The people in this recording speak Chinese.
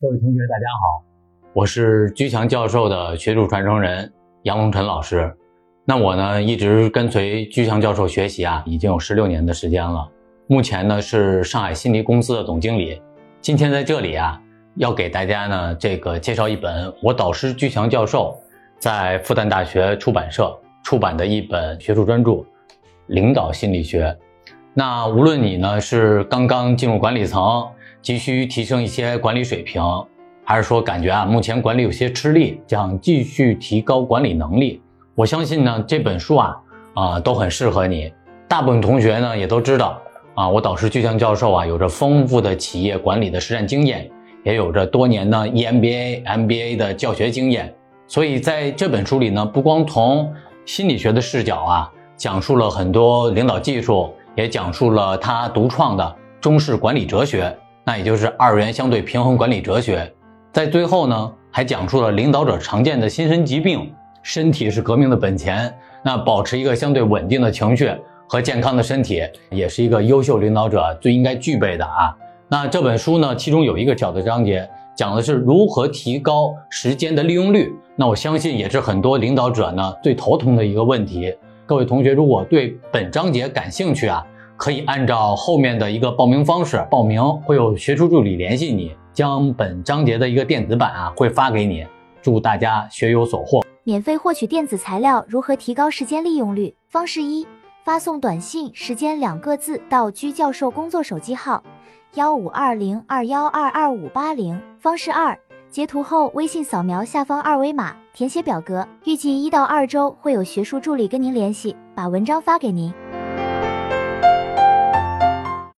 各位同学，大家好，我是居强教授的学术传承人杨龙晨老师。那我呢，一直跟随居强教授学习啊，已经有十六年的时间了。目前呢，是上海心理公司的总经理。今天在这里啊，要给大家呢，这个介绍一本我导师居强教授在复旦大学出版社出版的一本学术专著《领导心理学》。那无论你呢是刚刚进入管理层，急需提升一些管理水平，还是说感觉啊目前管理有些吃力，想继续提高管理能力，我相信呢这本书啊啊都很适合你。大部分同学呢也都知道啊，我导师巨强教授啊有着丰富的企业管理的实战经验，也有着多年的 EMBA、MBA 的教学经验，所以在这本书里呢，不光从心理学的视角啊讲述了很多领导技术。也讲述了他独创的中式管理哲学，那也就是二元相对平衡管理哲学。在最后呢，还讲述了领导者常见的心身疾病。身体是革命的本钱，那保持一个相对稳定的情绪和健康的身体，也是一个优秀领导者最应该具备的啊。那这本书呢，其中有一个小的章节，讲的是如何提高时间的利用率。那我相信也是很多领导者呢最头疼的一个问题。各位同学，如果对本章节感兴趣啊，可以按照后面的一个报名方式报名，会有学术助理联系你，将本章节的一个电子版啊会发给你。祝大家学有所获！免费获取电子材料，如何提高时间利用率？方式一：发送短信“时间”两个字到居教授工作手机号幺五二零二幺二二五八零。方式二。截图后，微信扫描下方二维码，填写表格。预计一到二周会有学术助理跟您联系，把文章发给您。